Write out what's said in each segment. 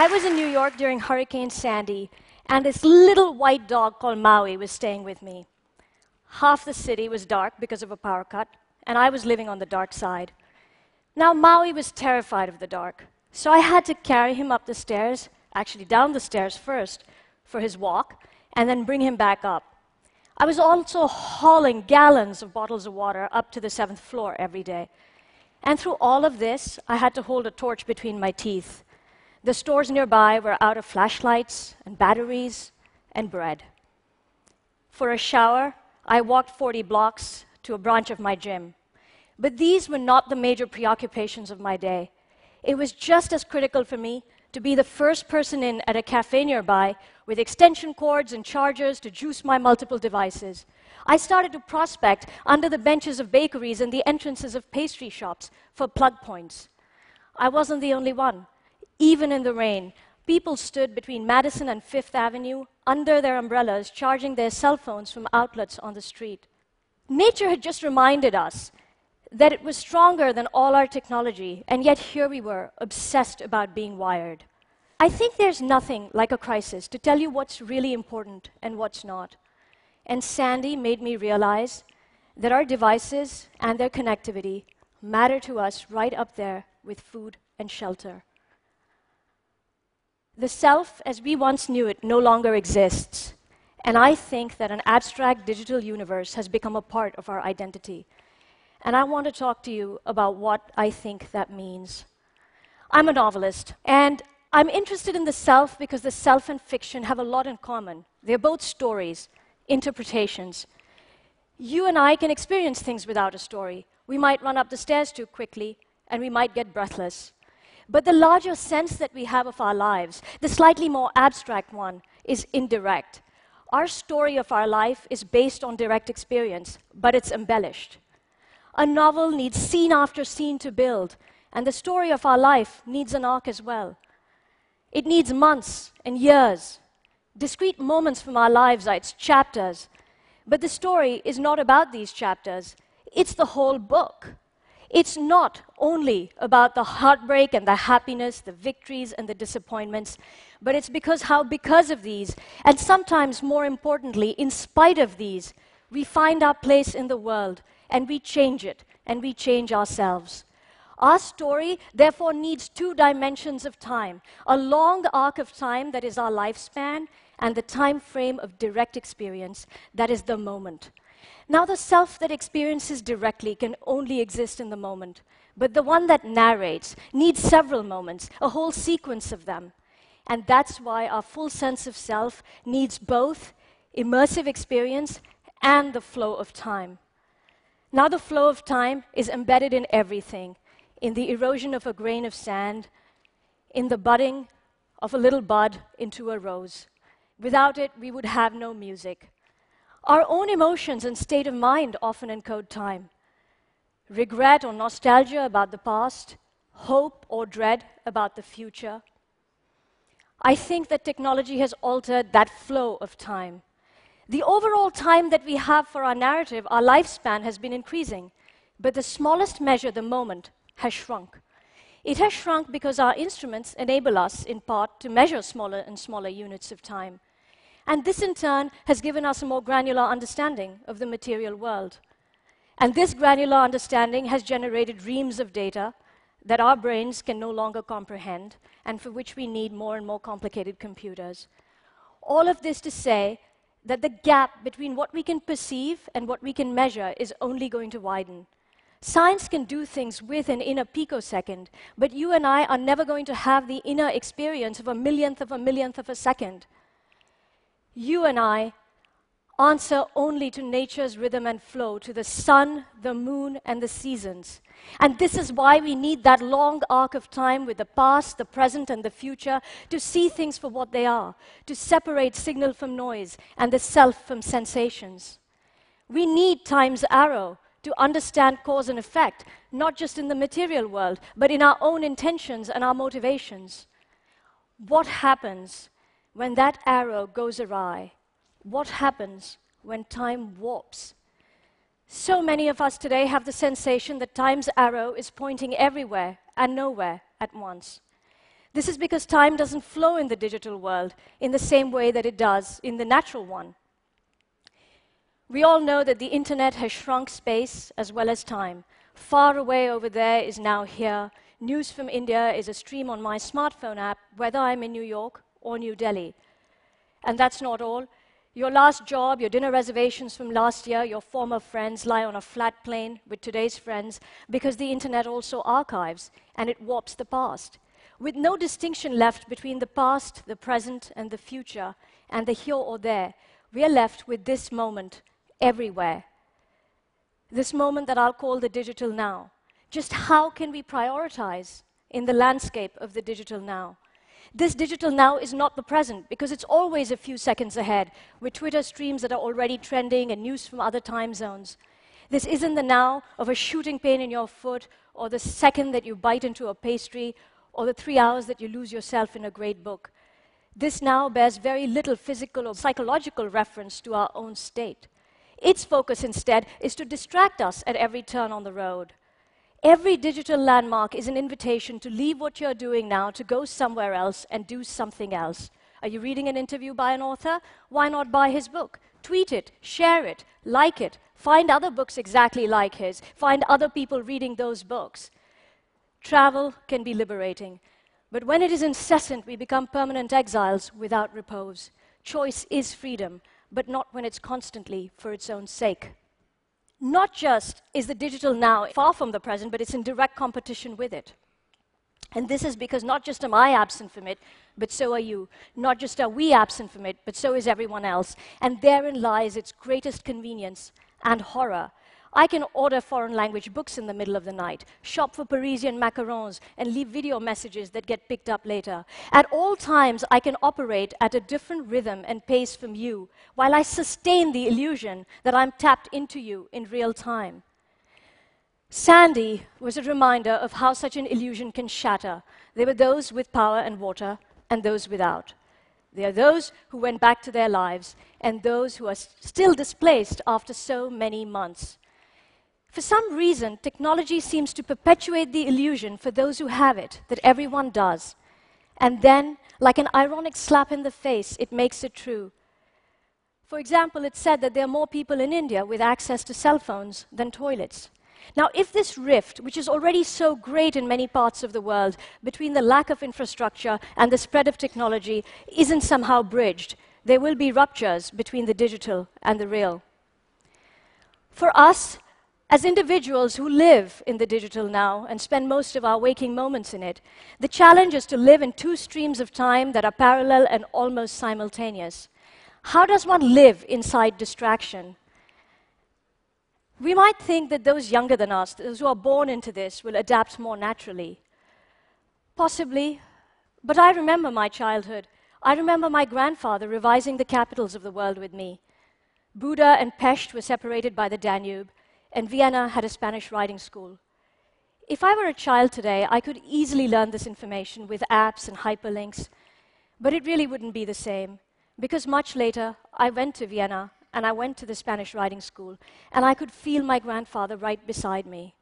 I was in New York during Hurricane Sandy, and this little white dog called Maui was staying with me. Half the city was dark because of a power cut, and I was living on the dark side. Now, Maui was terrified of the dark, so I had to carry him up the stairs, actually down the stairs first, for his walk, and then bring him back up. I was also hauling gallons of bottles of water up to the seventh floor every day. And through all of this, I had to hold a torch between my teeth the stores nearby were out of flashlights and batteries and bread. For a shower, I walked 40 blocks to a branch of my gym. But these were not the major preoccupations of my day. It was just as critical for me to be the first person in at a cafe nearby with extension cords and chargers to juice my multiple devices. I started to prospect under the benches of bakeries and the entrances of pastry shops for plug points. I wasn't the only one even in the rain. People stood between Madison and Fifth Avenue under their umbrellas, charging their cell phones from outlets on the street. Nature had just reminded us that it was stronger than all our technology, and yet here we were, obsessed about being wired. I think there's nothing like a crisis to tell you what's really important and what's not. And Sandy made me realize that our devices and their connectivity matter to us right up there with food and shelter. The self, as we once knew it, no longer exists. And I think that an abstract digital universe has become a part of our identity. And I want to talk to you about what I think that means. I'm a novelist, and I'm interested in the self because the self and fiction have a lot in common. They're both stories, interpretations. You and I can experience things without a story. We might run up the stairs too quickly, and we might get breathless. But the larger sense that we have of our lives, the slightly more abstract one, is indirect. Our story of our life is based on direct experience, but it's embellished. A novel needs scene after scene to build, and the story of our life needs an arc as well. It needs months and years. Discrete moments from our lives are its chapters. But the story is not about these chapters, it's the whole book. It's not only about the heartbreak and the happiness, the victories and the disappointments, but it's because how, because of these, and sometimes more importantly, in spite of these, we find our place in the world and we change it and we change ourselves. Our story, therefore, needs two dimensions of time a long arc of time that is our lifespan, and the time frame of direct experience that is the moment. Now, the self that experiences directly can only exist in the moment, but the one that narrates needs several moments, a whole sequence of them. And that's why our full sense of self needs both immersive experience and the flow of time. Now, the flow of time is embedded in everything in the erosion of a grain of sand, in the budding of a little bud into a rose. Without it, we would have no music. Our own emotions and state of mind often encode time. Regret or nostalgia about the past, hope or dread about the future. I think that technology has altered that flow of time. The overall time that we have for our narrative, our lifespan, has been increasing, but the smallest measure, the moment, has shrunk. It has shrunk because our instruments enable us, in part, to measure smaller and smaller units of time. And this, in turn, has given us a more granular understanding of the material world. And this granular understanding has generated reams of data that our brains can no longer comprehend and for which we need more and more complicated computers. All of this to say that the gap between what we can perceive and what we can measure is only going to widen. Science can do things with and in a picosecond, but you and I are never going to have the inner experience of a millionth of a millionth of a second you and I answer only to nature's rhythm and flow, to the sun, the moon, and the seasons. And this is why we need that long arc of time with the past, the present, and the future to see things for what they are, to separate signal from noise and the self from sensations. We need time's arrow to understand cause and effect, not just in the material world, but in our own intentions and our motivations. What happens when that arrow goes awry, what happens when time warps? So many of us today have the sensation that time's arrow is pointing everywhere and nowhere at once. This is because time doesn't flow in the digital world in the same way that it does in the natural one. We all know that the internet has shrunk space as well as time. Far away over there is now here. News from India is a stream on my smartphone app, whether I'm in New York or New Delhi. And that's not all. Your last job, your dinner reservations from last year, your former friends lie on a flat plane with today's friends because the internet also archives and it warps the past. With no distinction left between the past, the present, and the future, and the here or there, we are left with this moment everywhere. This moment that I'll call the digital now. Just how can we prioritize in the landscape of the digital now? This digital now is not the present because it's always a few seconds ahead with Twitter streams that are already trending and news from other time zones. This isn't the now of a shooting pain in your foot or the second that you bite into a pastry or the three hours that you lose yourself in a great book. This now bears very little physical or psychological reference to our own state. Its focus instead is to distract us at every turn on the road. Every digital landmark is an invitation to leave what you're doing now to go somewhere else and do something else. Are you reading an interview by an author? Why not buy his book? Tweet it, share it, like it, find other books exactly like his, find other people reading those books. Travel can be liberating, but when it is incessant, we become permanent exiles without repose. Choice is freedom, but not when it's constantly for its own sake. Not just is the digital now far from the present, but it's in direct competition with it. And this is because not just am I absent from it, but so are you. Not just are we absent from it, but so is everyone else. And therein lies its greatest convenience and horror. I can order foreign language books in the middle of the night, shop for Parisian macarons, and leave video messages that get picked up later. At all times, I can operate at a different rhythm and pace from you, while I sustain the illusion that I'm tapped into you in real time. Sandy was a reminder of how such an illusion can shatter. There were those with power and water, and those without. There are those who went back to their lives, and those who are still displaced after so many months. For some reason, technology seems to perpetuate the illusion for those who have it that everyone does. And then, like an ironic slap in the face, it makes it true. For example, it's said that there are more people in India with access to cell phones than toilets. Now, if this rift, which is already so great in many parts of the world, between the lack of infrastructure and the spread of technology, isn't somehow bridged, there will be ruptures between the digital and the real. For us, as individuals who live in the digital now and spend most of our waking moments in it, the challenge is to live in two streams of time that are parallel and almost simultaneous. How does one live inside distraction? We might think that those younger than us, those who are born into this, will adapt more naturally. Possibly, but I remember my childhood. I remember my grandfather revising the capitals of the world with me. Buda and Pest were separated by the Danube and Vienna had a Spanish riding school. If I were a child today, I could easily learn this information with apps and hyperlinks, but it really wouldn't be the same, because much later I went to Vienna and I went to the Spanish riding school, and I could feel my grandfather right beside me.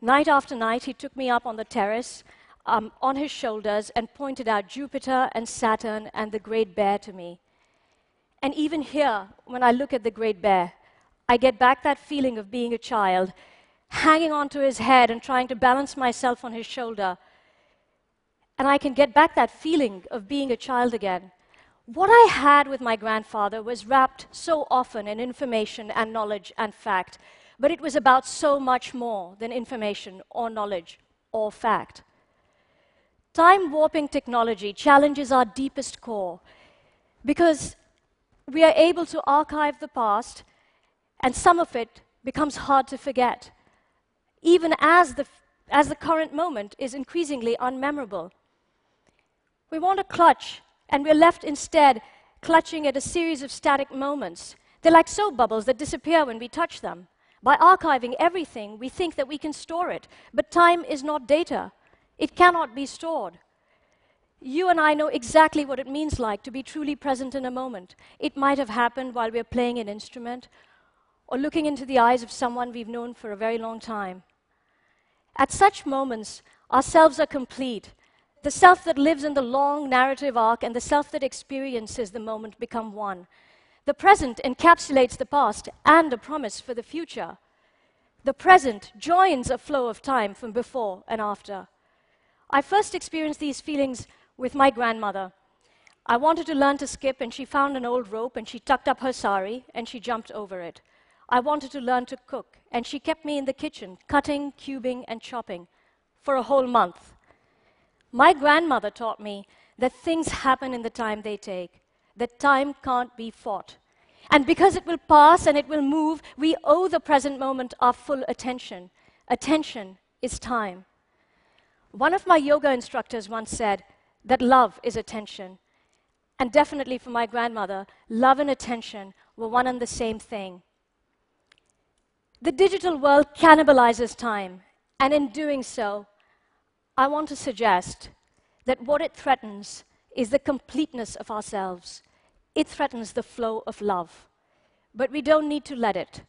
Night after night, he took me up on the terrace um, on his shoulders and pointed out Jupiter and Saturn and the Great Bear to me. And even here, when I look at the Great Bear, I get back that feeling of being a child, hanging onto his head and trying to balance myself on his shoulder. And I can get back that feeling of being a child again. What I had with my grandfather was wrapped so often in information and knowledge and fact, but it was about so much more than information or knowledge or fact. Time warping technology challenges our deepest core because we are able to archive the past and some of it becomes hard to forget, even as the, as the current moment is increasingly unmemorable. We want to clutch, and we're left instead clutching at a series of static moments. They're like soap bubbles that disappear when we touch them. By archiving everything, we think that we can store it, but time is not data. It cannot be stored. You and I know exactly what it means like to be truly present in a moment. It might have happened while we're playing an instrument, or looking into the eyes of someone we've known for a very long time. At such moments, ourselves are complete. The self that lives in the long narrative arc and the self that experiences the moment become one. The present encapsulates the past and a promise for the future. The present joins a flow of time from before and after. I first experienced these feelings with my grandmother. I wanted to learn to skip, and she found an old rope and she tucked up her sari and she jumped over it. I wanted to learn to cook, and she kept me in the kitchen, cutting, cubing, and chopping for a whole month. My grandmother taught me that things happen in the time they take, that time can't be fought. And because it will pass and it will move, we owe the present moment our full attention. Attention is time. One of my yoga instructors once said that love is attention. And definitely for my grandmother, love and attention were one and the same thing. The digital world cannibalizes time, and in doing so, I want to suggest that what it threatens is the completeness of ourselves. It threatens the flow of love. But we don't need to let it.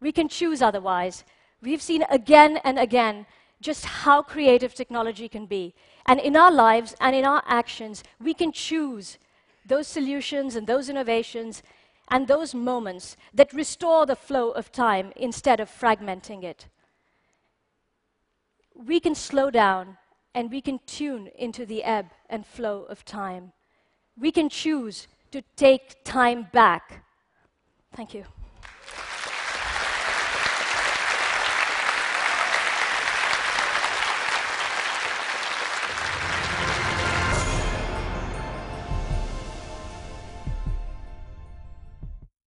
We can choose otherwise. We've seen again and again just how creative technology can be. And in our lives and in our actions, we can choose those solutions and those innovations and those moments that restore the flow of time instead of fragmenting it we can slow down and we can tune into the ebb and flow of time. We can choose to take time back. Thank you.